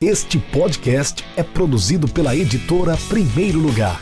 Este podcast é produzido pela editora Primeiro Lugar.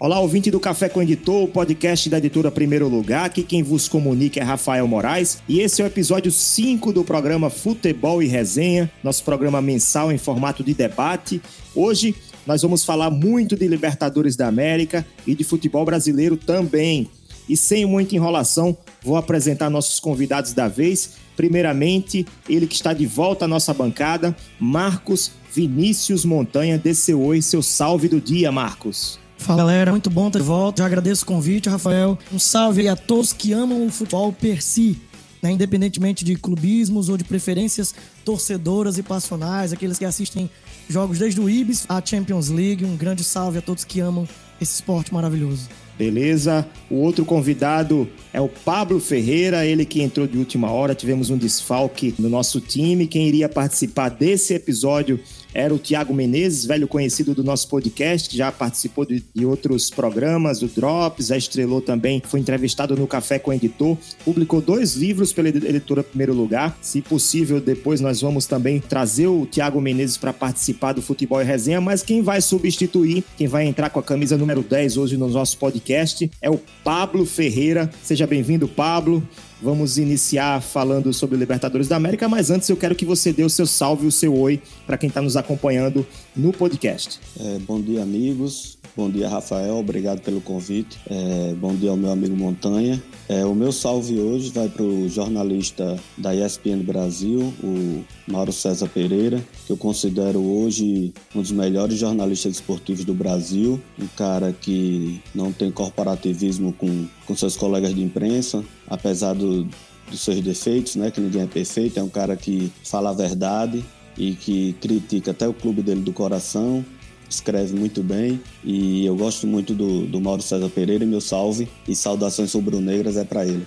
Olá, ouvinte do Café com o Editor, o podcast da editora Primeiro Lugar. Aqui quem vos comunica é Rafael Moraes e esse é o episódio 5 do programa Futebol e Resenha, nosso programa mensal em formato de debate. Hoje nós vamos falar muito de Libertadores da América e de futebol brasileiro também. E sem muita enrolação, vou apresentar nossos convidados da vez. Primeiramente, ele que está de volta à nossa bancada, Marcos Vinícius Montanha, desceu oi, seu salve do dia, Marcos. Fala galera, muito bom estar de volta. Já agradeço o convite, Rafael. Um salve a todos que amam o futebol per si, né? independentemente de clubismos ou de preferências torcedoras e passionais, aqueles que assistem jogos desde o Ibis à Champions League. Um grande salve a todos que amam esse esporte maravilhoso. Beleza? O outro convidado é o Pablo Ferreira, ele que entrou de última hora. Tivemos um desfalque no nosso time. Quem iria participar desse episódio era o Tiago Menezes, velho conhecido do nosso podcast, que já participou de, de, outros programas, do Drops, já estrelou também, foi entrevistado no Café com o Editor, publicou dois livros pela editora Primeiro Lugar. Se possível, depois nós vamos também trazer o Tiago Menezes para participar do Futebol e Resenha, mas quem vai substituir, quem vai entrar com a camisa número 10 hoje no nosso podcast é o Pablo Ferreira. Seja bem-vindo, Pablo. Vamos iniciar falando sobre o Libertadores da América, mas antes eu quero que você dê o seu salve, o seu oi para quem está nos acompanhando no podcast. É, bom dia, amigos. Bom dia, Rafael. Obrigado pelo convite. É, bom dia ao meu amigo Montanha. É, o meu salve hoje vai para o jornalista da ESPN Brasil, o Mauro César Pereira, que eu considero hoje um dos melhores jornalistas esportivos do Brasil. Um cara que não tem corporativismo com, com seus colegas de imprensa, apesar do, dos seus defeitos, né, que ninguém é perfeito. É um cara que fala a verdade e que critica até o clube dele do coração escreve muito bem e eu gosto muito do, do Mauro César Pereira e meu salve e saudações rubro-negras é para ele.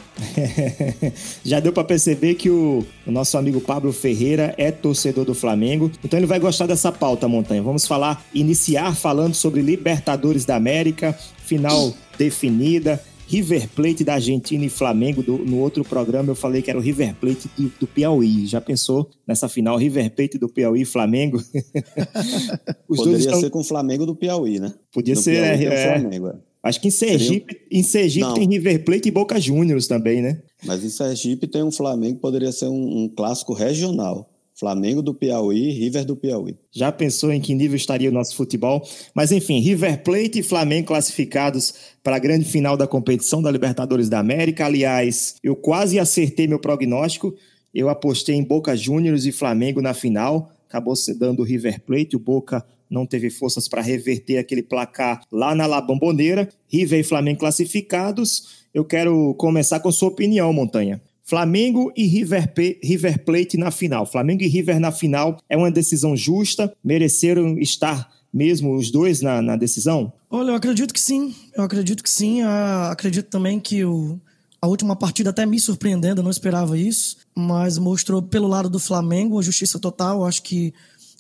Já deu para perceber que o, o, nosso amigo Pablo Ferreira é torcedor do Flamengo, então ele vai gostar dessa pauta, Montanha. Vamos falar, iniciar falando sobre Libertadores da América, final definida. River Plate da Argentina e Flamengo. Do, no outro programa eu falei que era o River Plate do, do Piauí. Já pensou nessa final River Plate do Piauí e Flamengo? Poderia estão... ser com o Flamengo do Piauí, né? Podia ser, Piauí é, Flamengo, é. Acho que em Sergipe, Seria... em Sergipe tem River Plate e Boca Juniors também, né? Mas em Sergipe tem um Flamengo, poderia ser um, um clássico regional. Flamengo do Piauí, River do Piauí. Já pensou em que nível estaria o nosso futebol? Mas enfim, River Plate e Flamengo classificados para a grande final da competição da Libertadores da América. Aliás, eu quase acertei meu prognóstico. Eu apostei em Boca Juniors e Flamengo na final. Acabou dando o River Plate. O Boca não teve forças para reverter aquele placar lá na La Bombonera. River e Flamengo classificados. Eu quero começar com sua opinião, Montanha. Flamengo e River, River Plate na final. Flamengo e River na final é uma decisão justa? Mereceram estar mesmo os dois na, na decisão? Olha, eu acredito que sim. Eu acredito que sim. Uh, acredito também que o, a última partida até me surpreendendo, eu não esperava isso, mas mostrou pelo lado do Flamengo a justiça total. Eu acho que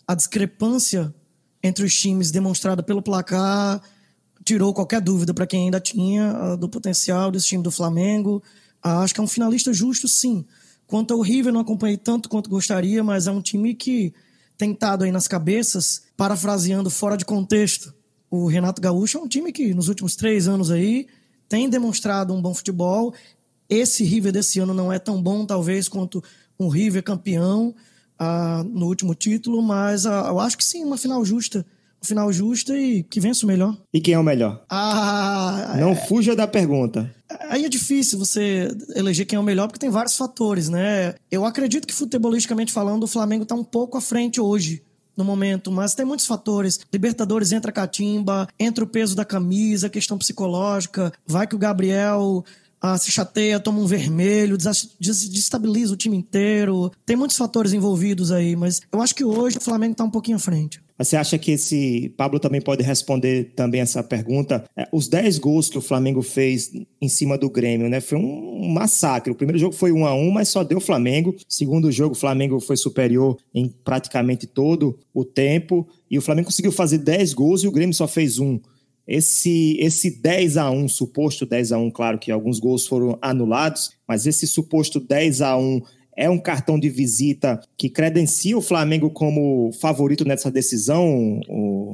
a discrepância entre os times demonstrada pelo placar tirou qualquer dúvida para quem ainda tinha uh, do potencial desse time do Flamengo. Ah, acho que é um finalista justo, sim. Quanto ao River, não acompanhei tanto quanto gostaria, mas é um time que tem estado aí nas cabeças, parafraseando fora de contexto. O Renato Gaúcho é um time que nos últimos três anos aí tem demonstrado um bom futebol. Esse River desse ano não é tão bom, talvez, quanto um River campeão ah, no último título, mas ah, eu acho que sim, uma final justa final justo e que vença o melhor. E quem é o melhor? Ah, não é... fuja da pergunta. Aí é difícil você eleger quem é o melhor, porque tem vários fatores, né? Eu acredito que, futebolisticamente falando, o Flamengo está um pouco à frente hoje no momento, mas tem muitos fatores. Libertadores entra catimba, entra o peso da camisa, questão psicológica, vai que o Gabriel ah, se chateia, toma um vermelho, desestabiliza o time inteiro. Tem muitos fatores envolvidos aí, mas eu acho que hoje o Flamengo está um pouquinho à frente. Você acha que esse. Pablo também pode responder também essa pergunta. É, os 10 gols que o Flamengo fez em cima do Grêmio, né? Foi um massacre. O primeiro jogo foi 1 a 1 mas só deu Flamengo. Segundo jogo, o Flamengo foi superior em praticamente todo o tempo. E o Flamengo conseguiu fazer 10 gols e o Grêmio só fez um. esse, esse 10 a 1 suposto 10 a 1 claro que alguns gols foram anulados, mas esse suposto 10 a 1 é um cartão de visita que credencia o Flamengo como favorito nessa decisão,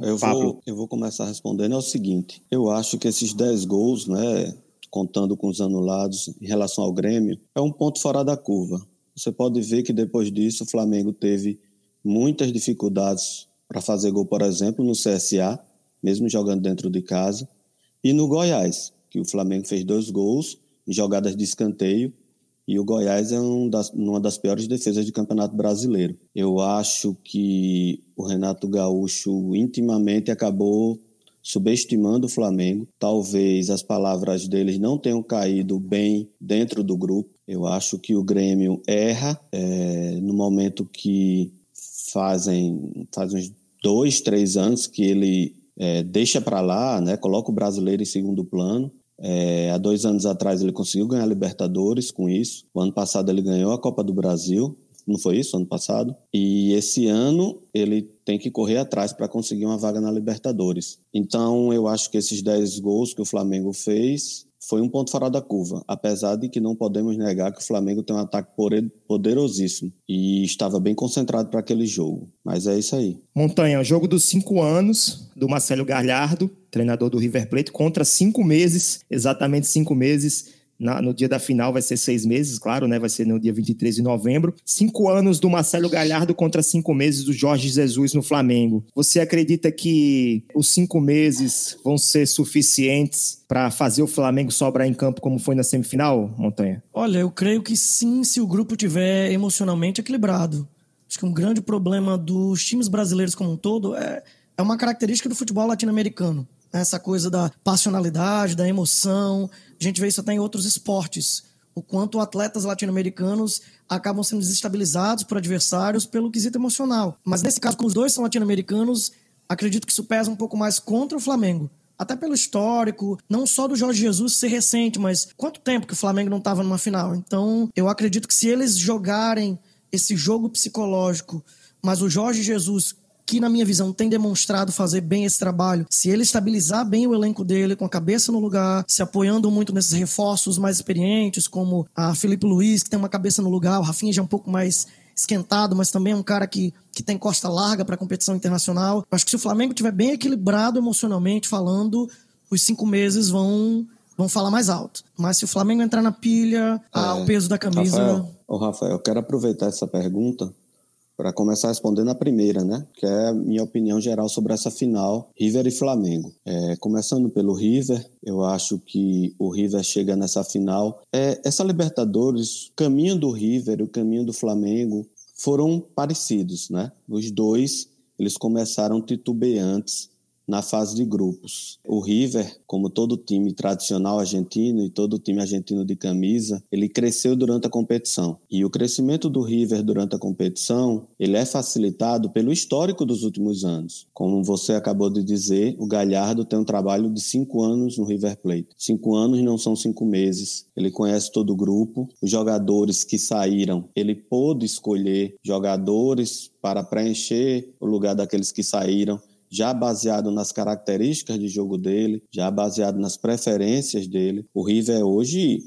eu Pablo? Vou, eu vou começar respondendo. É o seguinte: eu acho que esses 10 gols, né, contando com os anulados em relação ao Grêmio, é um ponto fora da curva. Você pode ver que depois disso o Flamengo teve muitas dificuldades para fazer gol, por exemplo, no CSA, mesmo jogando dentro de casa, e no Goiás, que o Flamengo fez dois gols em jogadas de escanteio e o Goiás é um das, uma das piores defesas do Campeonato Brasileiro. Eu acho que o Renato Gaúcho intimamente acabou subestimando o Flamengo. Talvez as palavras deles não tenham caído bem dentro do grupo. Eu acho que o Grêmio erra é, no momento que fazem, fazem uns dois, três anos que ele é, deixa para lá, né, coloca o brasileiro em segundo plano é, há dois anos atrás ele conseguiu ganhar a Libertadores com isso. O ano passado ele ganhou a Copa do Brasil. Não foi isso ano passado? E esse ano ele tem que correr atrás para conseguir uma vaga na Libertadores. Então eu acho que esses 10 gols que o Flamengo fez foi um ponto fora da curva, apesar de que não podemos negar que o Flamengo tem um ataque poderosíssimo e estava bem concentrado para aquele jogo. Mas é isso aí. Montanha, jogo dos cinco anos do Marcelo Galhardo, treinador do River Plate, contra cinco meses, exatamente cinco meses na, no dia da final vai ser seis meses, claro, né? Vai ser no dia 23 de novembro. Cinco anos do Marcelo Galhardo contra cinco meses do Jorge Jesus no Flamengo. Você acredita que os cinco meses vão ser suficientes para fazer o Flamengo sobrar em campo como foi na semifinal, Montanha? Olha, eu creio que sim, se o grupo tiver emocionalmente equilibrado. Acho que um grande problema dos times brasileiros como um todo é, é uma característica do futebol latino-americano. Essa coisa da passionalidade, da emoção, a gente vê isso até em outros esportes. O quanto atletas latino-americanos acabam sendo desestabilizados por adversários pelo quesito emocional. Mas nesse caso, como os dois são latino-americanos, acredito que isso pesa um pouco mais contra o Flamengo. Até pelo histórico, não só do Jorge Jesus ser recente, mas quanto tempo que o Flamengo não estava numa final. Então, eu acredito que se eles jogarem esse jogo psicológico, mas o Jorge Jesus que, na minha visão, tem demonstrado fazer bem esse trabalho, se ele estabilizar bem o elenco dele, com a cabeça no lugar, se apoiando muito nesses reforços mais experientes, como a Felipe Luiz, que tem uma cabeça no lugar, o Rafinha já é um pouco mais esquentado, mas também é um cara que, que tem costa larga para competição internacional. Acho que se o Flamengo estiver bem equilibrado emocionalmente falando, os cinco meses vão vão falar mais alto. Mas se o Flamengo entrar na pilha, é, o peso da camisa. Rafael, oh, Rafael, eu quero aproveitar essa pergunta para começar respondendo a primeira, né? Que é minha opinião geral sobre essa final River e Flamengo. É, começando pelo River, eu acho que o River chega nessa final. É, essa Libertadores, o caminho do River, o caminho do Flamengo foram parecidos, né? Os dois eles começaram titubeantes na fase de grupos. O River, como todo time tradicional argentino e todo time argentino de camisa, ele cresceu durante a competição. E o crescimento do River durante a competição, ele é facilitado pelo histórico dos últimos anos. Como você acabou de dizer, o Galhardo tem um trabalho de cinco anos no River Plate. Cinco anos não são cinco meses. Ele conhece todo o grupo. Os jogadores que saíram, ele pôde escolher jogadores para preencher o lugar daqueles que saíram já baseado nas características de jogo dele, já baseado nas preferências dele. O River hoje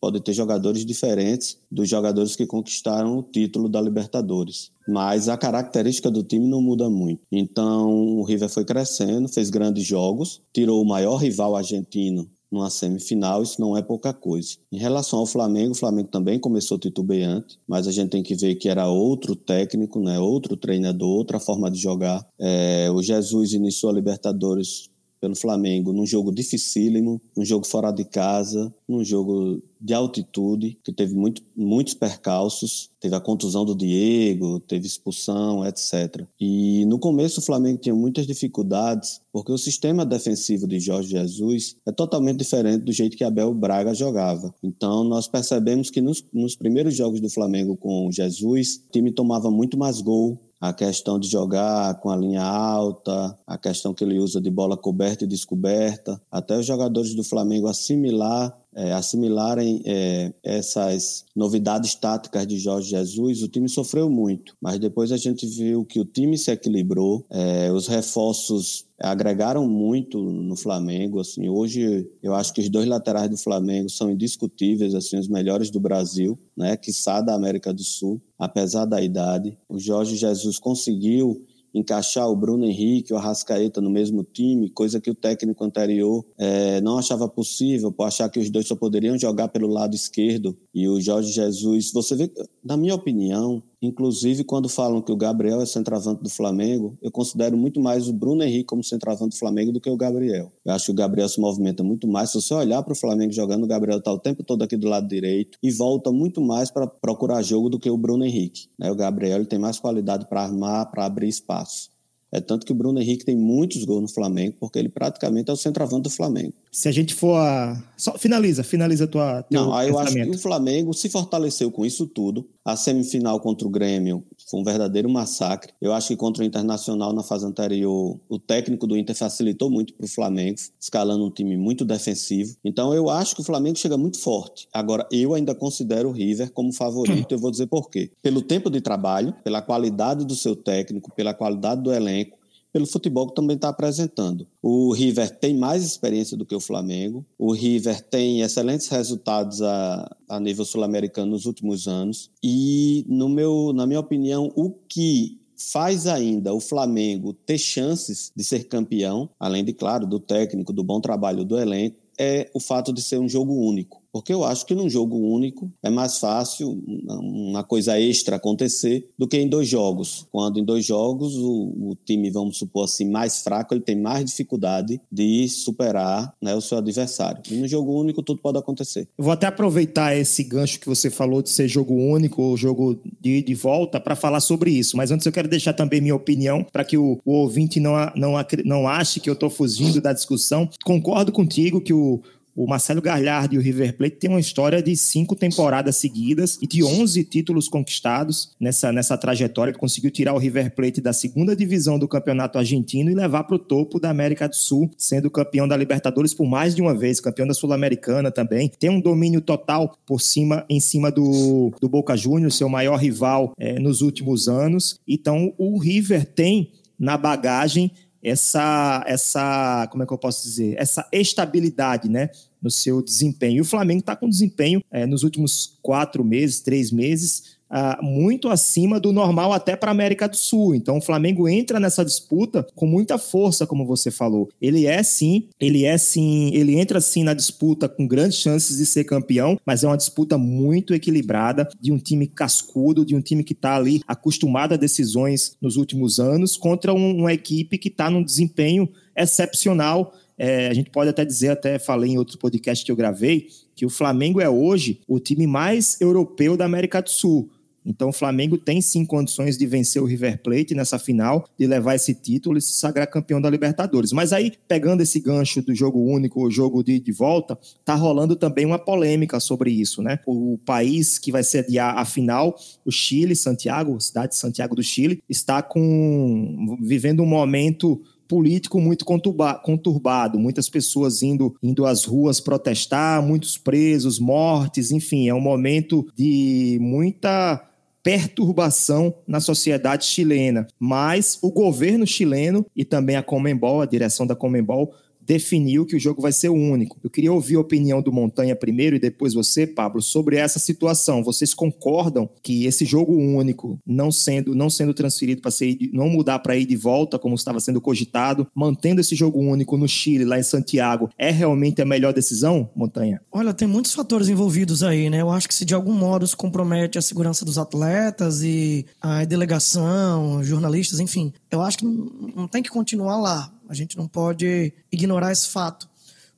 pode ter jogadores diferentes dos jogadores que conquistaram o título da Libertadores. Mas a característica do time não muda muito. Então, o River foi crescendo, fez grandes jogos, tirou o maior rival argentino numa semifinal, isso não é pouca coisa. Em relação ao Flamengo, o Flamengo também começou titubeante, mas a gente tem que ver que era outro técnico, né, outro treinador, outra forma de jogar. É, o Jesus iniciou a Libertadores pelo Flamengo num jogo dificílimo, num jogo fora de casa, num jogo de altitude, que teve muito, muitos percalços, teve a contusão do Diego, teve expulsão, etc. E no começo o Flamengo tinha muitas dificuldades, porque o sistema defensivo de Jorge Jesus é totalmente diferente do jeito que Abel Braga jogava. Então nós percebemos que nos, nos primeiros jogos do Flamengo com Jesus, o time tomava muito mais gol, a questão de jogar com a linha alta, a questão que ele usa de bola coberta e descoberta, até os jogadores do Flamengo assimilar é, assimilarem é, essas novidades táticas de Jorge Jesus, o time sofreu muito. Mas depois a gente viu que o time se equilibrou, é, os reforços agregaram muito no Flamengo. Assim, hoje eu acho que os dois laterais do Flamengo são indiscutíveis, assim, os melhores do Brasil, né, que da América do Sul, apesar da idade. O Jorge Jesus conseguiu encaixar o Bruno Henrique, o Arrascaeta no mesmo time, coisa que o técnico anterior é, não achava possível, por achar que os dois só poderiam jogar pelo lado esquerdo. E o Jorge Jesus, você vê, na minha opinião, Inclusive, quando falam que o Gabriel é centroavante do Flamengo, eu considero muito mais o Bruno Henrique como centroavante do Flamengo do que o Gabriel. Eu acho que o Gabriel se movimenta muito mais. Se você olhar para o Flamengo jogando, o Gabriel está o tempo todo aqui do lado direito e volta muito mais para procurar jogo do que o Bruno Henrique. Né? O Gabriel ele tem mais qualidade para armar, para abrir espaço. É tanto que o Bruno Henrique tem muitos gols no Flamengo, porque ele praticamente é o centroavante do Flamengo. Se a gente for a... Só finaliza, finaliza a tua Não, aí eu acho que o Flamengo se fortaleceu com isso tudo. A semifinal contra o Grêmio foi um verdadeiro massacre. Eu acho que contra o Internacional na fase anterior, o técnico do Inter facilitou muito para o Flamengo, escalando um time muito defensivo. Então eu acho que o Flamengo chega muito forte. Agora, eu ainda considero o River como favorito, eu vou dizer por quê. Pelo tempo de trabalho, pela qualidade do seu técnico, pela qualidade do elenco, pelo futebol que também está apresentando. O River tem mais experiência do que o Flamengo. O River tem excelentes resultados a, a nível sul-americano nos últimos anos. E, no meu, na minha opinião, o que faz ainda o Flamengo ter chances de ser campeão, além de, claro, do técnico, do bom trabalho do elenco, é o fato de ser um jogo único. Porque eu acho que num jogo único é mais fácil uma coisa extra acontecer do que em dois jogos. Quando em dois jogos o, o time, vamos supor assim, mais fraco, ele tem mais dificuldade de superar né, o seu adversário. E no jogo único tudo pode acontecer. Eu vou até aproveitar esse gancho que você falou de ser jogo único ou jogo de, de volta para falar sobre isso. Mas antes eu quero deixar também minha opinião para que o, o, ouvinte não, não, não ache que eu estou fugindo da discussão. Concordo contigo que o, o Marcelo Galhardo e o River Plate têm uma história de cinco temporadas seguidas e de 11 títulos conquistados nessa, nessa trajetória. Ele conseguiu tirar o River Plate da segunda divisão do campeonato argentino e levar para o topo da América do Sul, sendo campeão da Libertadores por mais de uma vez, campeão da Sul-Americana também. Tem um domínio total por cima, em cima do, do Boca Juniors, seu maior rival é, nos últimos anos. Então, o River tem na bagagem essa, essa, como é que eu posso dizer, essa estabilidade, né, no seu desempenho. E o Flamengo está com desempenho é, nos últimos quatro meses, três meses, Uh, muito acima do normal até para a América do Sul. Então o Flamengo entra nessa disputa com muita força, como você falou. Ele é sim, ele é sim, ele entra sim na disputa com grandes chances de ser campeão, mas é uma disputa muito equilibrada de um time cascudo, de um time que está ali acostumado a decisões nos últimos anos contra um, uma equipe que está num desempenho excepcional. É, a gente pode até dizer, até falei em outro podcast que eu gravei, que o Flamengo é hoje o time mais europeu da América do Sul. Então o Flamengo tem sim condições de vencer o River Plate nessa final, de levar esse título e se sagrar campeão da Libertadores. Mas aí, pegando esse gancho do jogo único, o jogo de, de volta, tá rolando também uma polêmica sobre isso, né? O país que vai sediar a final, o Chile, Santiago, cidade de Santiago do Chile, está com vivendo um momento político muito conturbado, muitas pessoas indo, indo às ruas protestar, muitos presos, mortes, enfim, é um momento de muita perturbação na sociedade chilena. Mas o governo chileno e também a Comembol, a direção da Comembol, definiu que o jogo vai ser único. Eu queria ouvir a opinião do Montanha primeiro e depois você, Pablo, sobre essa situação. Vocês concordam que esse jogo único, não sendo não sendo transferido para ser não mudar para ir de volta como estava sendo cogitado, mantendo esse jogo único no Chile, lá em Santiago, é realmente a melhor decisão, Montanha? Olha, tem muitos fatores envolvidos aí, né? Eu acho que se de algum modo isso compromete a segurança dos atletas e a delegação, jornalistas, enfim, eu acho que não tem que continuar lá a gente não pode ignorar esse fato.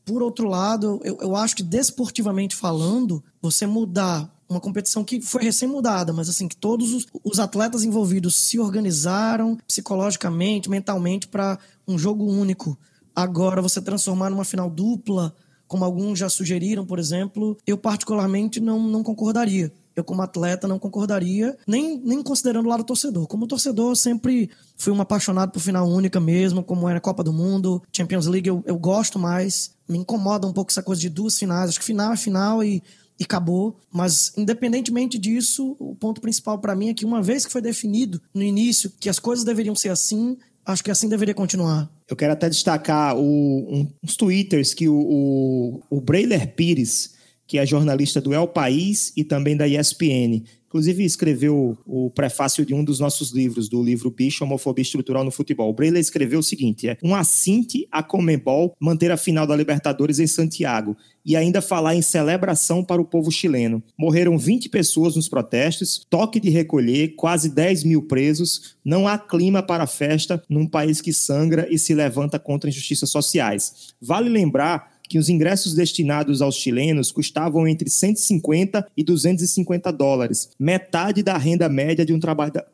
Por outro lado, eu, eu acho que desportivamente falando, você mudar uma competição que foi recém-mudada, mas assim, que todos os, os, atletas envolvidos se organizaram psicologicamente, mentalmente para um jogo único. Agora, você transformar numa final dupla, como alguns já sugeriram, por exemplo, eu particularmente não, não concordaria. Eu como atleta não concordaria, nem, nem considerando o lado torcedor. Como torcedor, eu sempre fui um apaixonado por final única mesmo, como era a Copa do Mundo, Champions League, eu, eu gosto mais. Me incomoda um pouco essa coisa de duas finais. Acho que final é final e e acabou. Mas, independentemente disso, o ponto principal para mim é que, uma vez que foi definido no início que as coisas deveriam ser assim, acho que assim deveria continuar. Eu quero até destacar o, um, uns twitters que o, o, o Brailer Pires, que é jornalista do El País e também da ESPN, Inclusive, escreveu o prefácio de um dos nossos livros, do livro Bicho, Homofobia Estrutural no Futebol. O Breler escreveu o seguinte: é um assinte a Comebol manter a final da Libertadores em Santiago e ainda falar em celebração para o povo chileno. Morreram 20 pessoas nos protestos, toque de recolher, quase 10 mil presos. Não há clima para festa num país que sangra e se levanta contra injustiças sociais. Vale lembrar que os ingressos destinados aos chilenos custavam entre 150 e 250 dólares, metade da renda média de um,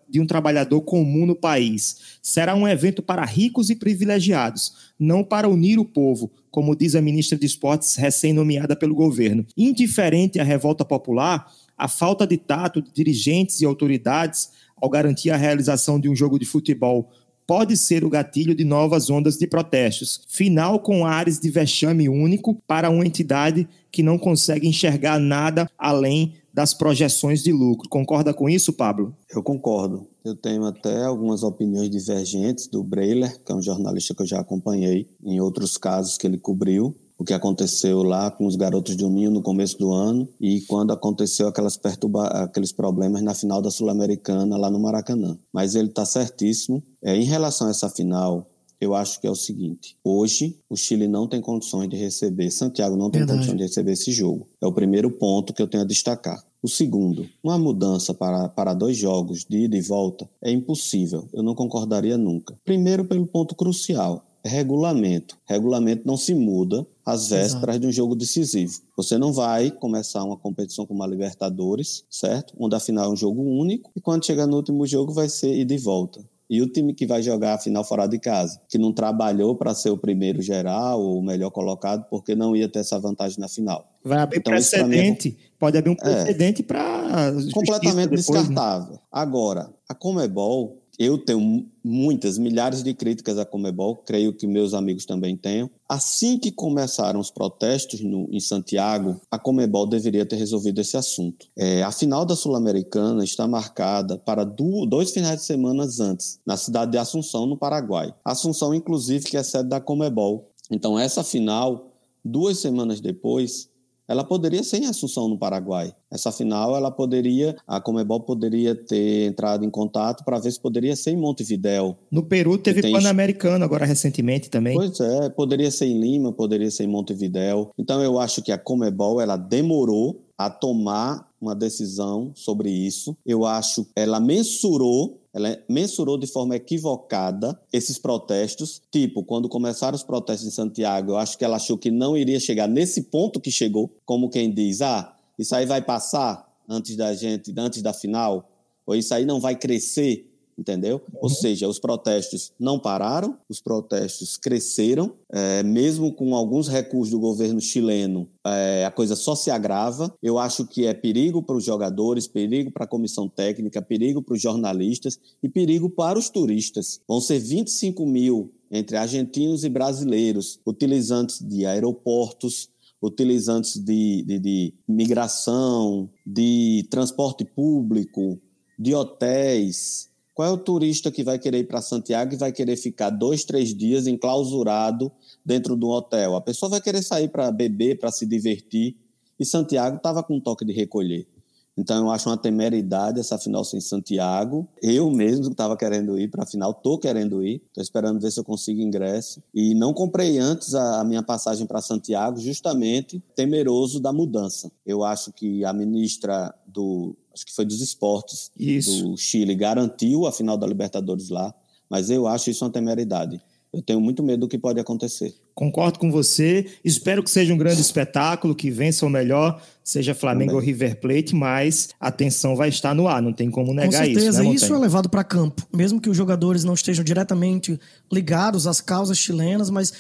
de um trabalhador comum no país. Será um evento para ricos e privilegiados, não para unir o povo, como diz a ministra de Esportes recém-nomeada pelo governo. Indiferente à revolta popular, a falta de tato de dirigentes e autoridades ao garantir a realização de um jogo de futebol pode ser o gatilho de novas ondas de protestos. Final com ares de vexame único para uma entidade que não consegue enxergar nada além das projeções de lucro. Concorda com isso, Pablo? Eu concordo. Eu tenho até algumas opiniões divergentes do Breiler, que é um jornalista que eu já acompanhei em outros casos que ele cobriu o que aconteceu lá com os garotos de Uninho no começo do ano e quando aconteceu aquelas perturba aqueles problemas na final da Sul-Americana lá no Maracanã. Mas ele está certíssimo. É, em relação a essa final, eu acho que é o seguinte: hoje o Chile não tem condições de receber, Santiago não tem Verdade. condições de receber esse jogo. É o primeiro ponto que eu tenho a destacar. O segundo, uma mudança para, para dois jogos de ida e volta é impossível. Eu não concordaria nunca. Primeiro, pelo ponto crucial regulamento. Regulamento não se muda às vésperas Exato. de um jogo decisivo. Você não vai começar uma competição como a Libertadores, certo? Onde a final é um jogo único e quando chegar no último jogo vai ser ida e volta. E o time que vai jogar a final fora de casa, que não trabalhou para ser o primeiro geral ou o melhor colocado, porque não ia ter essa vantagem na final. Vai abrir então, precedente, é... pode abrir um é. precedente é, para. Completamente depois, né? descartável. Né? Agora, a Comebol eu tenho muitas, milhares de críticas à Comebol, creio que meus amigos também tenham. Assim que começaram os protestos no, em Santiago, a Comebol deveria ter resolvido esse assunto. É, a final da Sul-Americana está marcada para do, dois finais de semana antes, na cidade de Assunção, no Paraguai. Assunção, inclusive, que é sede da Comebol. Então, essa final, duas semanas depois, ela poderia ser em Assunção, no Paraguai. Essa final, ela poderia, a Comebol poderia ter entrado em contato para ver se poderia ser em Montevidéu. No Peru teve tem... Pan-Americano agora recentemente também. Pois é, poderia ser em Lima, poderia ser em Montevidéu. Então eu acho que a Comebol, ela demorou a tomar uma decisão sobre isso. Eu acho ela mensurou ela mensurou de forma equivocada esses protestos. Tipo, quando começaram os protestos em Santiago, eu acho que ela achou que não iria chegar nesse ponto que chegou, como quem diz, ah, isso aí vai passar antes da gente, antes da final, ou isso aí não vai crescer entendeu? Uhum. Ou seja, os protestos não pararam, os protestos cresceram, é, mesmo com alguns recursos do governo chileno, é, a coisa só se agrava. Eu acho que é perigo para os jogadores, perigo para a comissão técnica, perigo para os jornalistas e perigo para os turistas. Vão ser 25 mil entre argentinos e brasileiros, utilizantes de aeroportos, utilizantes de, de, de migração, de transporte público, de hotéis, qual é o turista que vai querer ir para Santiago e vai querer ficar dois, três dias enclausurado dentro do hotel? A pessoa vai querer sair para beber, para se divertir. E Santiago estava com um toque de recolher. Então eu acho uma temeridade essa final sem Santiago. Eu mesmo estava querendo ir para a final, estou querendo ir, estou esperando ver se eu consigo ingresso. E não comprei antes a, a minha passagem para Santiago, justamente temeroso da mudança. Eu acho que a ministra do acho que foi dos esportes isso. do Chile, garantiu a final da Libertadores lá, mas eu acho isso uma temeridade. Eu tenho muito medo do que pode acontecer. Concordo com você. Espero que seja um grande espetáculo, que vença o melhor, seja Flamengo Também. ou River Plate, mas a tensão vai estar no ar, não tem como negar isso. Com certeza, isso, né, isso é levado para campo. Mesmo que os jogadores não estejam diretamente ligados às causas chilenas, mas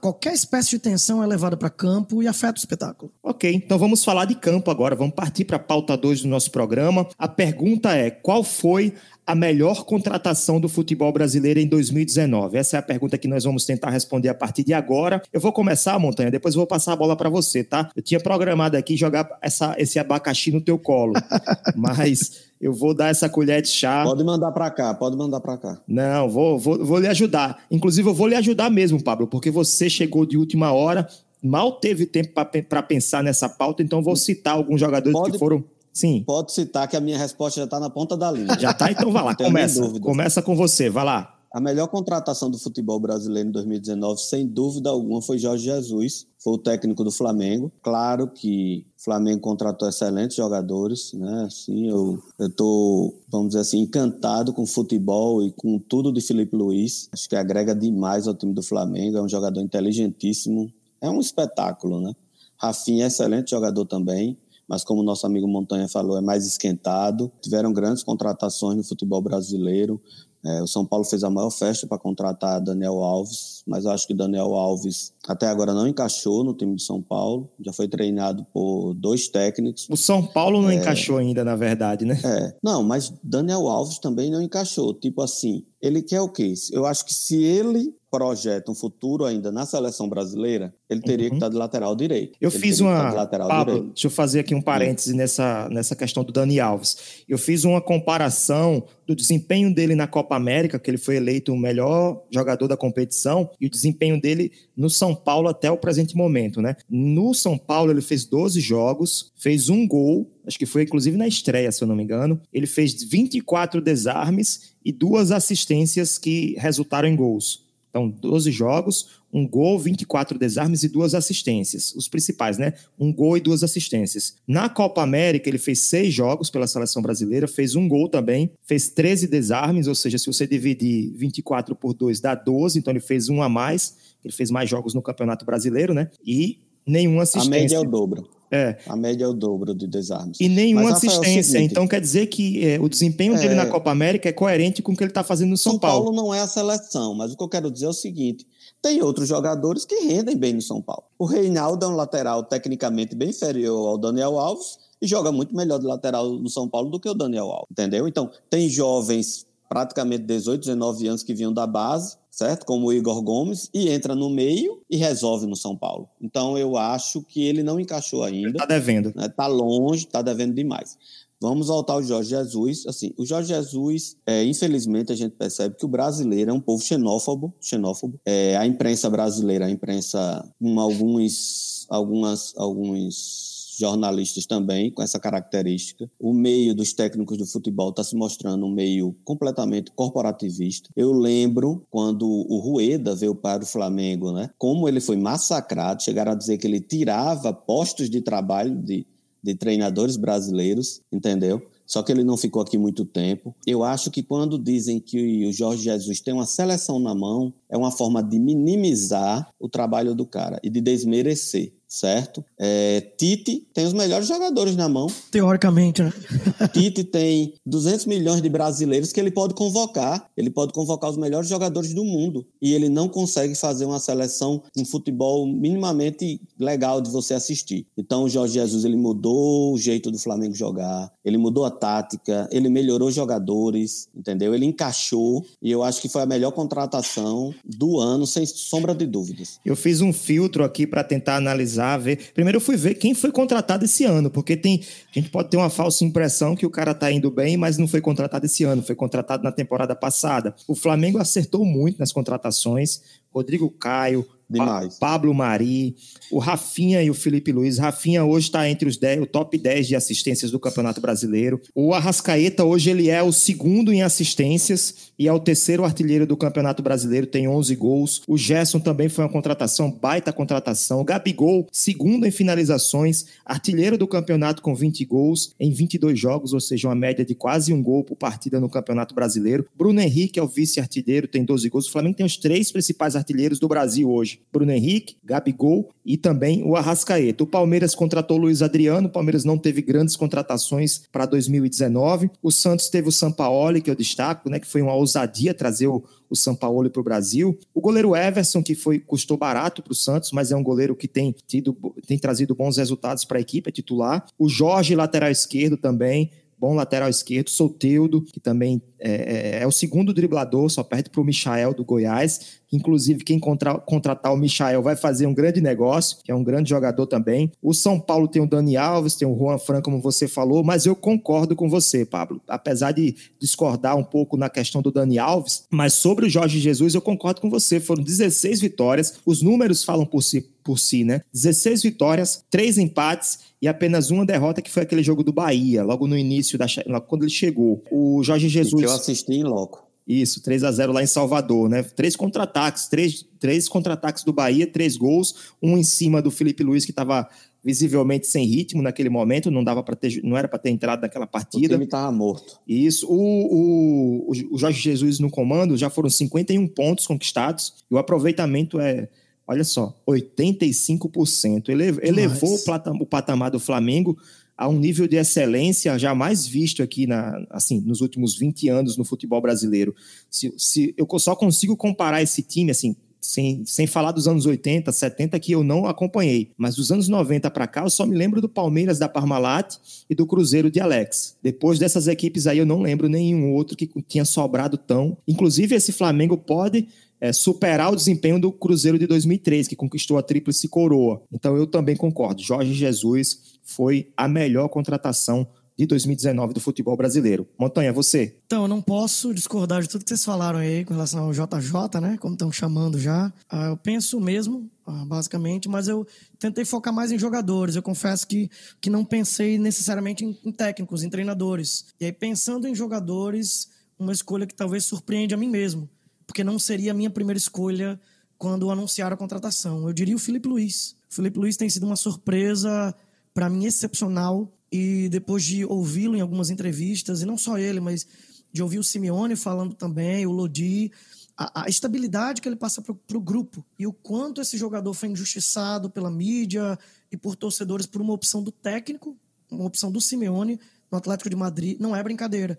qualquer espécie de tensão é levada para campo e afeta o espetáculo. Ok, então vamos falar de campo agora. Vamos partir para a pauta 2 do nosso programa. A pergunta é: qual foi a melhor contratação do futebol brasileiro em 2019? Essa é a pergunta que nós vamos tentar responder a partir de agora. Eu vou começar, Montanha, depois eu vou passar a bola para você, tá? Eu tinha programado aqui jogar essa, esse abacaxi no teu colo, mas eu vou dar essa colher de chá. Pode mandar para cá, pode mandar para cá. Não, vou, vou, vou lhe ajudar. Inclusive, eu vou lhe ajudar mesmo, Pablo, porque você chegou de última hora, mal teve tempo para pensar nessa pauta, então vou citar alguns jogadores pode, que foram Sim. Pode citar que a minha resposta já está na ponta da linha. Já está? Então vai lá, começa. Começa com você, vai lá. A melhor contratação do futebol brasileiro em 2019, sem dúvida alguma, foi Jorge Jesus, foi o técnico do Flamengo. Claro que o Flamengo contratou excelentes jogadores, né? Assim, eu estou, vamos dizer assim, encantado com o futebol e com tudo de Felipe Luiz. Acho que agrega demais ao time do Flamengo, é um jogador inteligentíssimo, é um espetáculo, né? Rafinha é excelente jogador também mas como o nosso amigo Montanha falou, é mais esquentado. Tiveram grandes contratações no futebol brasileiro. É, o São Paulo fez a maior festa para contratar Daniel Alves, mas eu acho que Daniel Alves até agora não encaixou no time de São Paulo. Já foi treinado por dois técnicos. O São Paulo não é, encaixou ainda, na verdade, né? É. Não, mas Daniel Alves também não encaixou. Tipo assim, ele quer o quê? Eu acho que se ele projeta um futuro ainda na seleção brasileira, ele teria uhum. que estar de lateral direito. Eu ele fiz uma. Pablo, direito. deixa eu fazer aqui um parêntese uhum. nessa, nessa questão do Dani Alves. Eu fiz uma comparação do desempenho dele na Copa América, que ele foi eleito o melhor jogador da competição, e o desempenho dele no São Paulo até o presente momento, né? No São Paulo, ele fez 12 jogos, fez um gol, acho que foi inclusive na estreia, se eu não me engano. Ele fez 24 desarmes e duas assistências que resultaram em gols. Então, 12 jogos, um gol, 24 desarmes e duas assistências. Os principais, né? Um gol e duas assistências. Na Copa América, ele fez seis jogos pela seleção brasileira, fez um gol também, fez 13 desarmes, ou seja, se você dividir 24 por 2 dá 12, então ele fez um a mais. Ele fez mais jogos no Campeonato Brasileiro, né? E nenhuma assistência. A média é o dobro. É. A média é o dobro de desarmes. E nenhuma Mas, assistência. Rafael, é então quer dizer que é, o desempenho é... dele na Copa América é coerente com o que ele está fazendo no São, São Paulo. São Paulo não é a seleção, mas o que eu quero dizer é o seguinte: tem outros jogadores que rendem bem no São Paulo. O Reinaldo é um lateral tecnicamente bem inferior ao Daniel Alves e joga muito melhor de lateral no São Paulo do que o Daniel Alves, entendeu? Então, tem jovens praticamente 18, 19 anos que vinham da base certo? Como o Igor Gomes, e entra no meio e resolve no São Paulo. Então eu acho que ele não encaixou ainda. Está devendo. Né? Tá longe, está devendo demais. Vamos voltar ao Jorge Jesus. Assim, o Jorge Jesus, é, infelizmente, a gente percebe que o brasileiro é um povo xenófobo. xenófobo. É, a imprensa brasileira, a imprensa com alguns, algumas, alguns jornalistas também com essa característica. O meio dos técnicos do futebol está se mostrando um meio completamente corporativista. Eu lembro quando o Rueda veio para o Flamengo, né? Como ele foi massacrado, chegaram a dizer que ele tirava postos de trabalho de, de treinadores brasileiros, entendeu? Só que ele não ficou aqui muito tempo. Eu acho que quando dizem que o Jorge Jesus tem uma seleção na mão, é uma forma de minimizar o trabalho do cara e de desmerecer certo? É, Tite tem os melhores jogadores na mão. Teoricamente, né? Tite tem 200 milhões de brasileiros que ele pode convocar. Ele pode convocar os melhores jogadores do mundo. E ele não consegue fazer uma seleção, um futebol minimamente legal de você assistir. Então o Jorge Jesus ele mudou o jeito do Flamengo jogar, ele mudou a tática, ele melhorou os jogadores, entendeu? Ele encaixou e eu acho que foi a melhor contratação do ano, sem sombra de dúvidas. Eu fiz um filtro aqui para tentar analisar pesquisar, ver. Primeiro eu fui ver quem foi contratado esse ano, porque tem. A gente pode ter uma falsa impressão que o cara tá indo bem, mas não foi contratado esse ano, foi contratado na temporada passada. O Flamengo acertou muito nas contratações. Rodrigo Caio, Demais. Pablo Mari, o Rafinha e o Felipe Luiz. Rafinha hoje está entre os 10, o top 10 de assistências do Campeonato Brasileiro. O Arrascaeta hoje ele é o segundo em assistências e é o terceiro artilheiro do Campeonato Brasileiro, tem 11 gols. O Gerson também foi uma contratação, baita contratação. O Gabigol, segundo em finalizações, artilheiro do campeonato com 20 gols em 22 jogos, ou seja, uma média de quase um gol por partida no Campeonato Brasileiro. Bruno Henrique é o vice-artilheiro, tem 12 gols. O Flamengo tem os três principais artilheiros do Brasil hoje. Bruno Henrique, Gabigol e também o Arrascaeta. O Palmeiras contratou Luiz Adriano, o Palmeiras não teve grandes contratações para 2019. O Santos teve o Sampaoli, que eu destaco, né, que foi uma ousadia trazer o, o Sampaoli para o Brasil. O goleiro Everson, que foi custou barato para o Santos, mas é um goleiro que tem, tido, tem trazido bons resultados para a equipe, é titular. O Jorge, lateral esquerdo também, bom lateral esquerdo, Soteudo, que também é, é, é o segundo driblador, só perde para o Michael do Goiás. Inclusive, quem contra, contratar o Michael vai fazer um grande negócio, que é um grande jogador também. O São Paulo tem o Dani Alves, tem o Juan Fran, como você falou, mas eu concordo com você, Pablo. Apesar de discordar um pouco na questão do Dani Alves, mas sobre o Jorge Jesus, eu concordo com você. Foram 16 vitórias, os números falam por si, por si, né? 16 vitórias, 3 empates e apenas uma derrota, que foi aquele jogo do Bahia, logo no início, da, quando ele chegou. O Jorge Jesus. que eu assisti em loco. Isso, 3 a 0 lá em Salvador, né? Três contra-ataques, três, três contra-ataques do Bahia, três gols, um em cima do Felipe Luiz, que estava visivelmente sem ritmo naquele momento, não dava para ter, não era para ter entrado naquela partida. O time estava morto. Isso. O, o, o Jorge Jesus no comando já foram 51 pontos conquistados e o aproveitamento é, olha só, 85%. Ele, elevou o patamar do Flamengo a um nível de excelência jamais visto aqui na, assim, nos últimos 20 anos no futebol brasileiro. Se, se eu só consigo comparar esse time assim, sem, sem falar dos anos 80, 70 que eu não acompanhei, mas dos anos 90 para cá eu só me lembro do Palmeiras da Parmalat e do Cruzeiro de Alex. Depois dessas equipes aí eu não lembro nenhum outro que tinha sobrado tão. Inclusive esse Flamengo pode é, superar o desempenho do Cruzeiro de 2003, que conquistou a tríplice coroa. Então eu também concordo. Jorge Jesus foi a melhor contratação de 2019 do futebol brasileiro. Montanha, você? Então, eu não posso discordar de tudo que vocês falaram aí com relação ao JJ, né? Como estão chamando já. Ah, eu penso mesmo, ah, basicamente, mas eu tentei focar mais em jogadores. Eu confesso que, que não pensei necessariamente em, em técnicos, em treinadores. E aí, pensando em jogadores, uma escolha que talvez surpreende a mim mesmo porque não seria a minha primeira escolha quando anunciaram a contratação. Eu diria o Felipe Luiz. O Felipe Luiz tem sido uma surpresa para mim excepcional e depois de ouvi-lo em algumas entrevistas, e não só ele, mas de ouvir o Simeone falando também, o Lodi, a, a estabilidade que ele passa para o grupo e o quanto esse jogador foi injustiçado pela mídia e por torcedores por uma opção do técnico, uma opção do Simeone no Atlético de Madrid, não é brincadeira.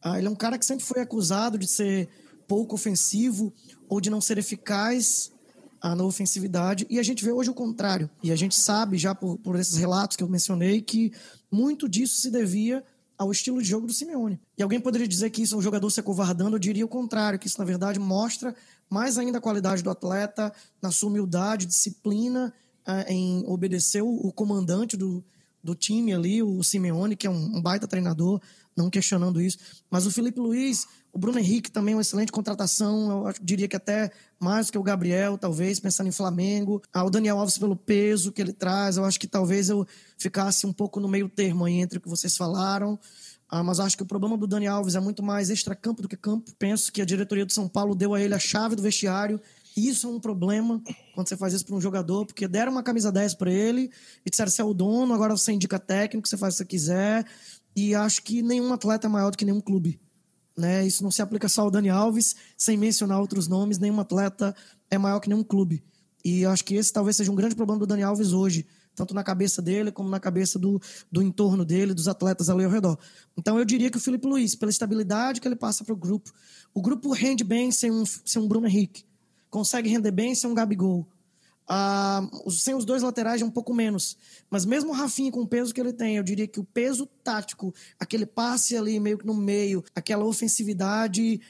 Ah, ele é um cara que sempre foi acusado de ser pouco ofensivo ou de não ser eficaz na ofensividade. E a gente vê hoje o contrário. E a gente sabe, já por, por esses relatos que eu mencionei, que muito disso se devia ao estilo de jogo do Simeone. E alguém poderia dizer que isso é um jogador se acovardando, eu diria o contrário, que isso na verdade mostra mais ainda a qualidade do atleta, na sua humildade, disciplina, ah, em obedecer o, comandante do, do time ali, o Simeone, que é um, um baita treinador, não questionando isso. Mas o Felipe Luiz o Bruno Henrique também é uma excelente contratação, eu diria que até mais que o Gabriel, talvez, pensando em Flamengo. Ah, o Daniel Alves pelo peso que ele traz, eu acho que talvez eu ficasse um pouco no meio termo aí entre o que vocês falaram. Ah, mas acho que o problema do Daniel Alves é muito mais extra-campo do que campo. Penso que a diretoria do São Paulo deu a ele a chave do vestiário. Isso é um problema quando você faz isso para um jogador, porque deram uma camisa 10 para ele e disseram: você é o dono, agora você indica técnico, você faz o que você quiser. E acho que nenhum atleta é maior do que nenhum clube. Né? Isso não se aplica só ao Dani Alves, sem mencionar outros nomes, nenhum atleta é maior que nenhum clube. E acho que esse talvez seja um grande problema do Dani Alves hoje, tanto na cabeça dele como na cabeça do, do entorno dele, dos atletas ali ao redor. Então eu diria que o Felipe Luiz, pela estabilidade que ele passa para o grupo, o grupo rende bem sem um, sem um Bruno Henrique, consegue render bem sem um Gabigol, ah, sem os dois laterais é um pouco menos. Mas mesmo o Rafinha com o peso que ele tem, eu diria que o peso tático, aquele passe ali meio que no meio, aquela ofensividade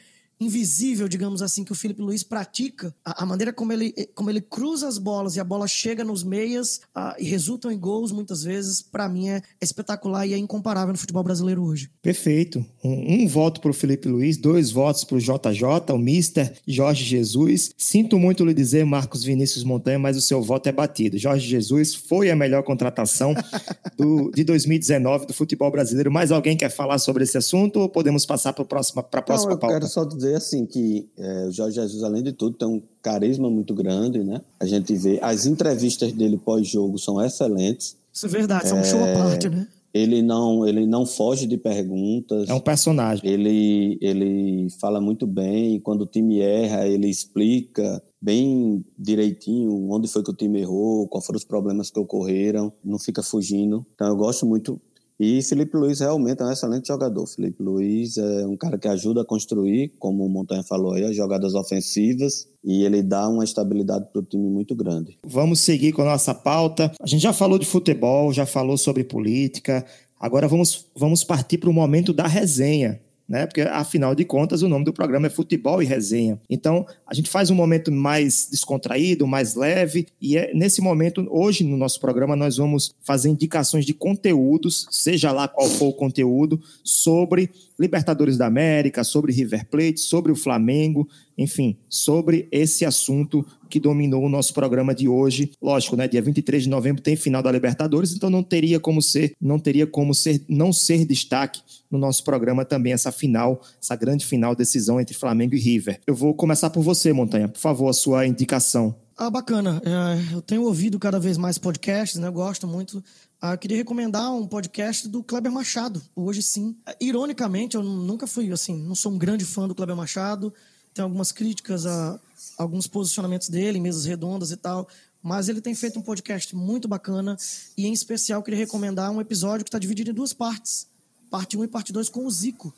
invisível, digamos assim, que o Felipe Luiz pratica, a, a, maneira como ele, como ele cruza as bolas e a bola chega nos meias uh, e resultam em gols muitas vezes, para mim é, é, espetacular e é incomparável no futebol brasileiro hoje. Perfeito. Um, um voto para o Felipe Luiz, dois votos para o JJ, o Mister Jorge Jesus. Sinto muito lhe dizer, Marcos Vinícius Montanha, mas o seu voto é batido. Jorge Jesus foi a melhor contratação do, de 2019 do futebol brasileiro. Mais alguém quer falar sobre esse assunto ou podemos passar para a próxima, próxima Não, eu pauta? quero só dizer dizer assim que é, o Jorge Jesus, além de tudo, tem um carisma muito grande, né? A gente vê as entrevistas dele pós-jogo são excelentes. Isso é verdade, são é, um show à é, parte, né? Ele não, ele não foge de perguntas. É um personagem. Ele, ele fala muito bem. Quando o time erra, ele explica. bem direitinho onde foi que o time errou, quais foram os problemas que ocorreram, não fica fugindo. Então eu gosto muito. E Felipe Luiz realmente é um excelente jogador. Felipe Luiz é um cara que ajuda a construir, como o Montanha falou aí, as jogadas ofensivas e ele dá uma estabilidade para o time muito grande. Vamos seguir com a nossa pauta. A gente já falou de futebol, já falou sobre política. Agora vamos, vamos partir para o momento da resenha né? Porque afinal de contas o nome do programa é Futebol e Resenha. Então a gente faz um momento mais descontraído, mais leve e é nesse momento hoje no nosso programa nós vamos fazer indicações de conteúdos, seja lá qual for o conteúdo, sobre Libertadores da América, sobre River Plate, sobre o Flamengo, enfim, sobre esse assunto que dominou o nosso programa de hoje. Lógico, né, dia 23 de novembro tem final da Libertadores, então não teria como ser, não teria como ser não ser destaque no nosso programa também essa final, essa grande final decisão entre Flamengo e River. Eu vou começar por você, Montanha. Por favor, a sua indicação. Ah, bacana. É, eu tenho ouvido cada vez mais podcasts, né? Eu gosto muito. Ah, queria recomendar um podcast do Kleber Machado, hoje sim. Ironicamente, eu nunca fui, assim, não sou um grande fã do Kleber Machado. Tem algumas críticas a, a alguns posicionamentos dele, mesas redondas e tal. Mas ele tem feito um podcast muito bacana. E, em especial, queria recomendar um episódio que está dividido em duas partes. Parte 1 e parte 2 com o Zico.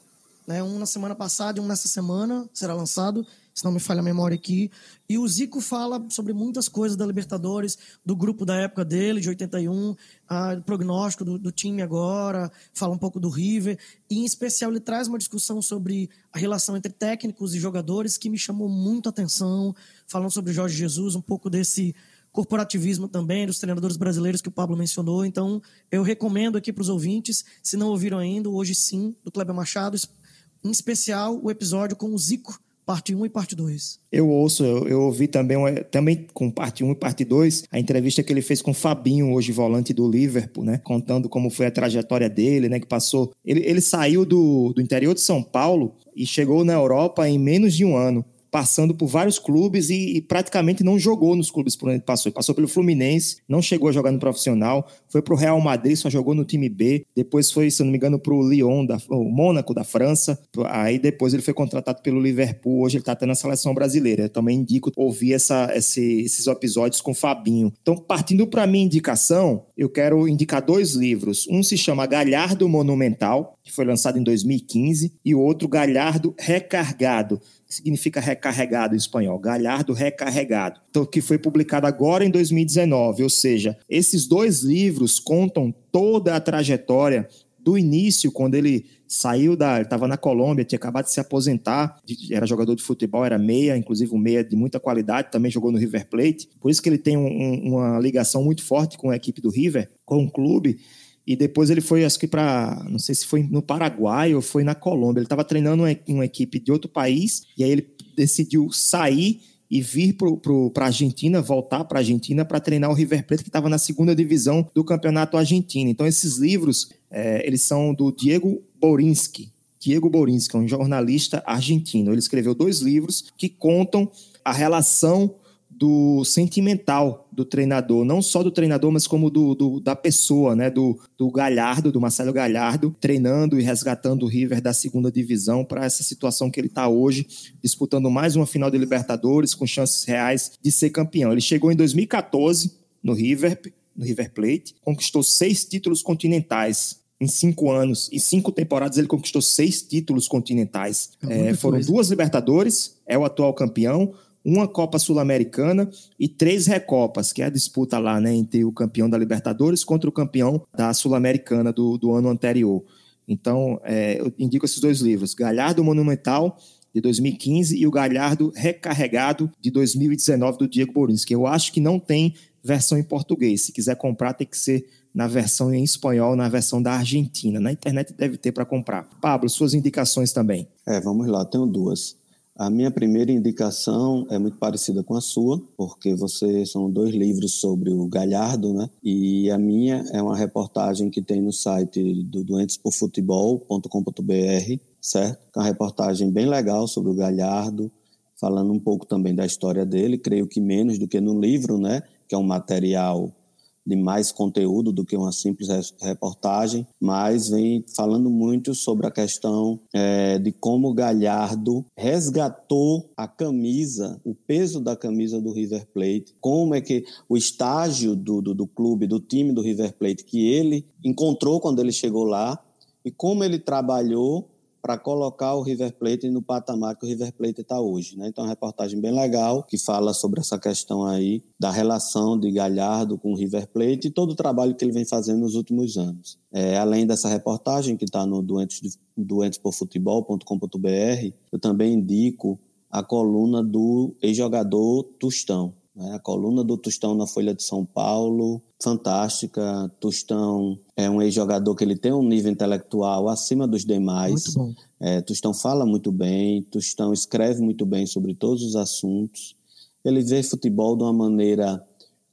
Né? Um na semana passada e um nessa semana será lançado se não me falha a memória aqui. E o Zico fala sobre muitas coisas da Libertadores, do grupo da época dele, de 81, a, prognóstico do, do, time agora, fala um pouco do River. E, em especial, ele traz uma discussão sobre a relação entre técnicos e jogadores que me chamou muito a atenção, falando sobre Jorge Jesus, um pouco desse corporativismo também, dos treinadores brasileiros que o Pablo mencionou. Então, eu recomendo aqui para os ouvintes, se não ouviram ainda, hoje sim, do Kleber Machado, em especial o episódio com o Zico, parte 1 e parte 2. Eu ouço, eu, eu ouvi também, também com parte 1 e parte 2, a entrevista que ele fez com o Fabinho, hoje volante do Liverpool, né? Contando como foi a trajetória dele, né? Que passou. Ele, ele saiu do, do interior de São Paulo e chegou na Europa em menos de um ano passando por vários clubes e, e, praticamente não jogou nos clubes por onde passou. Passou pelo Fluminense, não chegou a jogar no profissional, foi para o Real Madrid, só jogou no time B, depois foi, se não me engano, para o Lyon, da, o Mônaco da França, aí depois ele foi contratado pelo Liverpool, hoje ele está até na seleção brasileira. Eu também indico ouvir essa, esse, esses episódios com o Fabinho. Então, partindo para minha indicação, eu quero indicar dois livros. Um se chama Galhardo Monumental, que foi lançado em 2015, e o outro Galhardo Recargado, significa recarregado em espanhol, Galhardo recarregado, então, que foi publicado agora em 2019. Ou seja, esses dois livros contam toda a trajetória do início, quando ele saiu da. estava na Colômbia, tinha acabado de se aposentar, era jogador de futebol, era meia, inclusive um meia de muita qualidade, também jogou no River Plate. Por isso que ele tem um, uma ligação muito forte com a equipe do River, com o clube. E depois ele foi, acho que para, não sei se foi no Paraguai ou foi na Colômbia. Ele estava treinando uma, uma, equipe de outro país e aí ele decidiu sair e vir para a Argentina, voltar para a Argentina para treinar o River Plate que estava na segunda divisão do campeonato argentino. Então esses livros, é, eles são do Diego Borinski. Diego Borinski, é um jornalista argentino. Ele escreveu dois livros que contam a relação do sentimental do treinador, não só do treinador, mas como do, do, da pessoa, né? Do, do Galhardo, do Marcelo Galhardo, treinando e resgatando o River da segunda divisão para essa situação que ele está hoje, disputando mais uma final de Libertadores com chances reais de ser campeão. Ele chegou em 2014 no River, no River Plate, conquistou seis títulos continentais em cinco anos, em cinco temporadas, ele conquistou seis títulos continentais. É é, foram duas Libertadores, é o atual campeão, uma Copa Sul-Americana e três Recopas, que é a disputa lá né, entre o campeão da Libertadores contra o campeão da Sul-Americana do, do ano anterior. Então, é, eu indico esses dois livros: Galhardo Monumental, de 2015, e o Galhardo Recarregado, de 2019, do Diego Borins, que eu acho que não tem versão em português. Se quiser comprar, tem que ser na versão em espanhol, na versão da Argentina. Na internet deve ter para comprar. Pablo, suas indicações também. É, vamos lá, tenho duas. A minha primeira indicação é muito parecida com a sua, porque você são dois livros sobre o Galhardo, né? E a minha é uma reportagem que tem no site do doentesporfutebol.com.br, certo? É uma reportagem bem legal sobre o Galhardo, falando um pouco também da história dele, creio que menos do que no livro, né? Que é um material de mais conteúdo do que uma simples reportagem, mas vem falando muito sobre a questão é, de como Galhardo resgatou a camisa, o peso da camisa do River Plate, como é que o estágio do, do, do clube, do time do River Plate que ele encontrou quando ele chegou lá e como ele trabalhou para colocar o River Plate no patamar que o River Plate está hoje. Né? Então, é uma reportagem bem legal que fala sobre essa questão aí da relação de Galhardo com o River Plate e todo o trabalho que ele vem fazendo nos últimos anos. É, além dessa reportagem que está no doentes, doentesporfutebol.com.br, eu também indico a coluna do ex-jogador Tustão? A coluna do Tostão na Folha de São Paulo, fantástica. Tostão é um ex-jogador que ele tem um nível intelectual acima dos demais. Muito bom. É, Tostão fala muito bem, Tostão escreve muito bem sobre todos os assuntos. Ele vê futebol de uma maneira,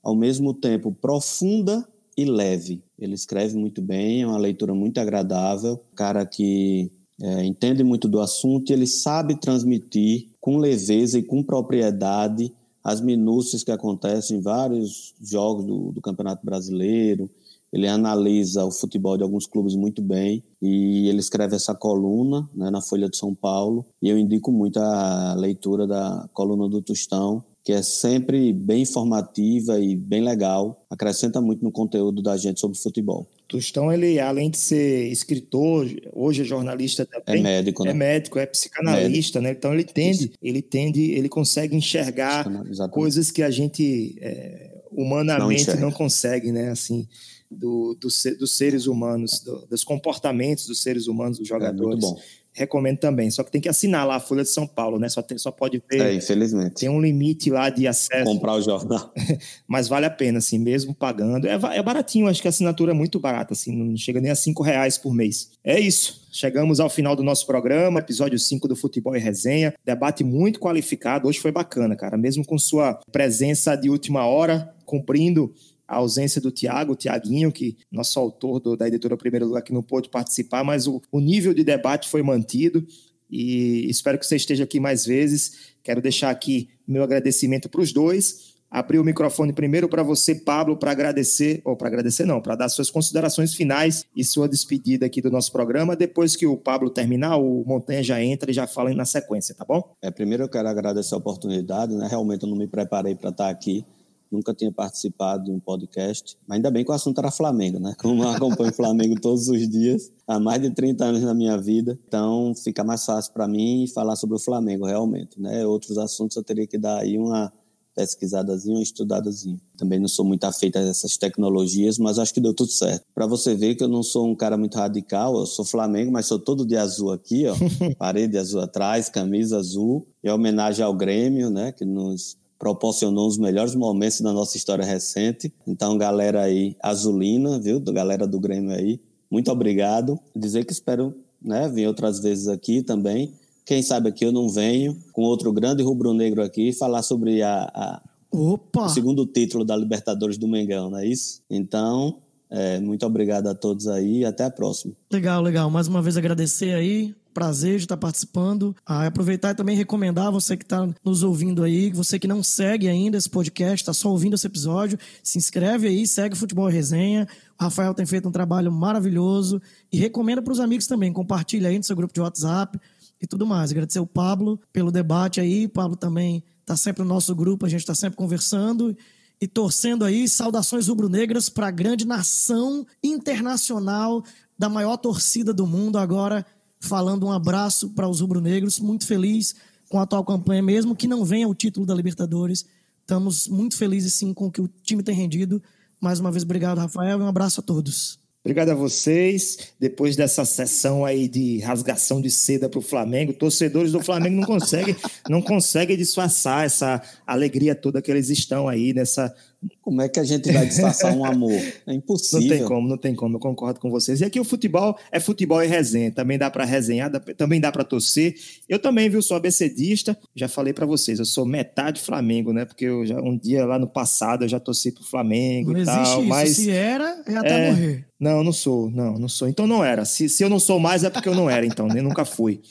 ao mesmo tempo, profunda e leve. Ele escreve muito bem, é uma leitura muito agradável. Cara que é, entende muito do assunto e ele sabe transmitir com leveza e com propriedade as minúcias que acontecem em vários jogos do, do Campeonato Brasileiro. Ele analisa o futebol de alguns clubes muito bem e ele escreve essa coluna né, na Folha de São Paulo. E eu indico muito a leitura da coluna do Tostão, que é sempre bem informativa e bem legal, acrescenta muito no conteúdo da gente sobre futebol. Tostão, ele, além de ser escritor, hoje é jornalista também. É médico, né? É médico, é psicanalista, médico. né? Então ele tende, ele tende, ele consegue enxergar coisas que a gente é, humanamente não, não, consegue, né? Assim, do, do, dos seres humanos, do, dos comportamentos dos seres humanos, dos jogadores. É muito bom recomendo também. Só que tem que assinar lá a Folha de São Paulo, né? Só, tem, só pode ver. É, infelizmente. Tem um limite lá de acesso. Comprar o jornal. Mas vale a pena, assim, mesmo pagando. É, é baratinho, acho que a assinatura é muito barata, assim, não chega nem a cinco reais por mês. É isso. Chegamos ao final do nosso programa, episódio 5 do Futebol e Resenha. Debate muito qualificado. Hoje foi bacana, cara. Mesmo com sua presença de última hora, cumprindo a ausência do Tiago, o Tiaguinho, que nosso autor do, da editora Primeiro Lugar, que não pôde participar, mas o, o nível de debate foi mantido e espero que você esteja aqui mais vezes. Quero deixar aqui meu agradecimento para os dois. Abrir o microfone primeiro para você, Pablo, para agradecer, ou para agradecer não, para dar suas considerações finais e sua despedida aqui do nosso programa. Depois que o Pablo terminar, o Montanha já entra e já fala na sequência, tá bom? É, primeiro eu quero agradecer a oportunidade, né? Realmente eu não me preparei para estar aqui nunca tinha participado de um podcast, mas ainda bem que o assunto era Flamengo, né? Como eu acompanho Flamengo todos os dias, há mais de 30 anos na minha vida, então fica mais fácil para mim falar sobre o Flamengo, realmente, né? Outros assuntos eu teria que dar aí uma pesquisadazinha, uma estudadazinha. Também não sou muito afeito a essas tecnologias, mas acho que deu tudo certo. Para você ver que eu não sou um cara muito radical, eu sou Flamengo, mas sou todo de azul aqui, ó, parede azul atrás, camisa azul, em homenagem ao Grêmio, né, que nos proporcionou os melhores momentos da nossa história recente. Então, galera aí, azulina, viu? Galera do Grêmio aí, muito obrigado. Dizer que espero né, vir outras vezes aqui também. Quem sabe aqui eu não venho com outro grande rubro-negro aqui falar sobre a, a o segundo título da Libertadores do Mengão, não é isso? Então, é, muito obrigado a todos aí e até a próxima. Legal, legal. Mais uma vez agradecer aí prazer de estar participando. Ah, aproveitar e também recomendar você que está nos ouvindo aí, você que não segue ainda esse podcast, está só ouvindo esse episódio, se inscreve aí, segue Futebol Resenha. O Rafael tem feito um trabalho maravilhoso e recomenda para os amigos também, compartilha aí no seu grupo de WhatsApp e tudo mais. Agradecer o Pablo pelo debate aí, o Pablo também está sempre no nosso grupo, a gente está sempre conversando e torcendo aí saudações rubro-negras para a grande nação internacional da maior torcida do mundo agora falando um abraço para os rubro-negros, muito feliz com a atual campanha, mesmo que não venha o título da Libertadores. Estamos muito felizes sim com o que o time tem rendido. Mais uma vez, obrigado, Rafael, e um abraço a todos. Obrigado a vocês. Depois dessa sessão aí de rasgação de seda para o Flamengo, torcedores do Flamengo não conseguem, não conseguem disfarçar essa alegria toda que eles estão aí nessa como é que a gente vai disfarçar um amor? É impossível. Não tem como, não tem como, eu concordo com vocês. E aqui o futebol é futebol e resenha. Também dá para resenhar, também dá para torcer. Eu também, viu, sou abecedista. Já falei para vocês, eu sou metade Flamengo, né? Porque eu já, um dia lá no passado eu já torci pro Flamengo não e tal. Isso. Mas se era, é até é... morrer. Não, não sou, não, não sou. Então não era. Se, se eu não sou mais é porque eu não era, então, nem nunca fui.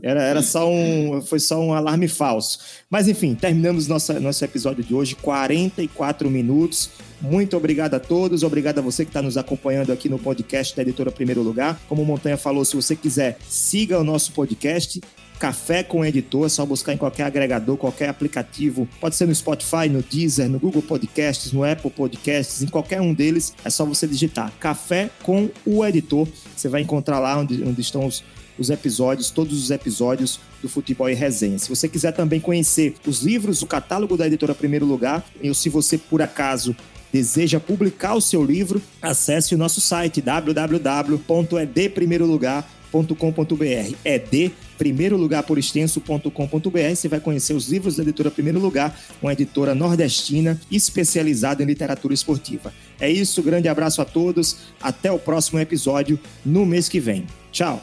Era, era só um, foi só um alarme falso. Mas enfim, terminamos nossa, nosso episódio de hoje, 44 minutos. Muito obrigado a todos, obrigado a você que está nos acompanhando aqui no podcast da Editora Primeiro Lugar. Como o Montanha falou, se você quiser, siga o nosso podcast. Café com Editor, é só buscar em qualquer agregador, qualquer aplicativo. Pode ser no Spotify, no Deezer, no Google Podcasts, no Apple Podcasts, em qualquer um deles. É só você digitar Café com o Editor. Você vai encontrar lá onde, onde estão os, os episódios, todos os episódios do Futebol e Resenha. Se você quiser também conhecer os livros, o catálogo da editora Primeiro Lugar, ou se você por acaso deseja publicar o seu livro, acesse o nosso site www.edprimeirolugar.com.br. ED, primeiro lugar por extenso.com.br. Você vai conhecer os livros da editora Primeiro Lugar, uma editora nordestina especializada em literatura esportiva. É isso, grande abraço a todos. Até o próximo episódio no mês que vem. Tchau.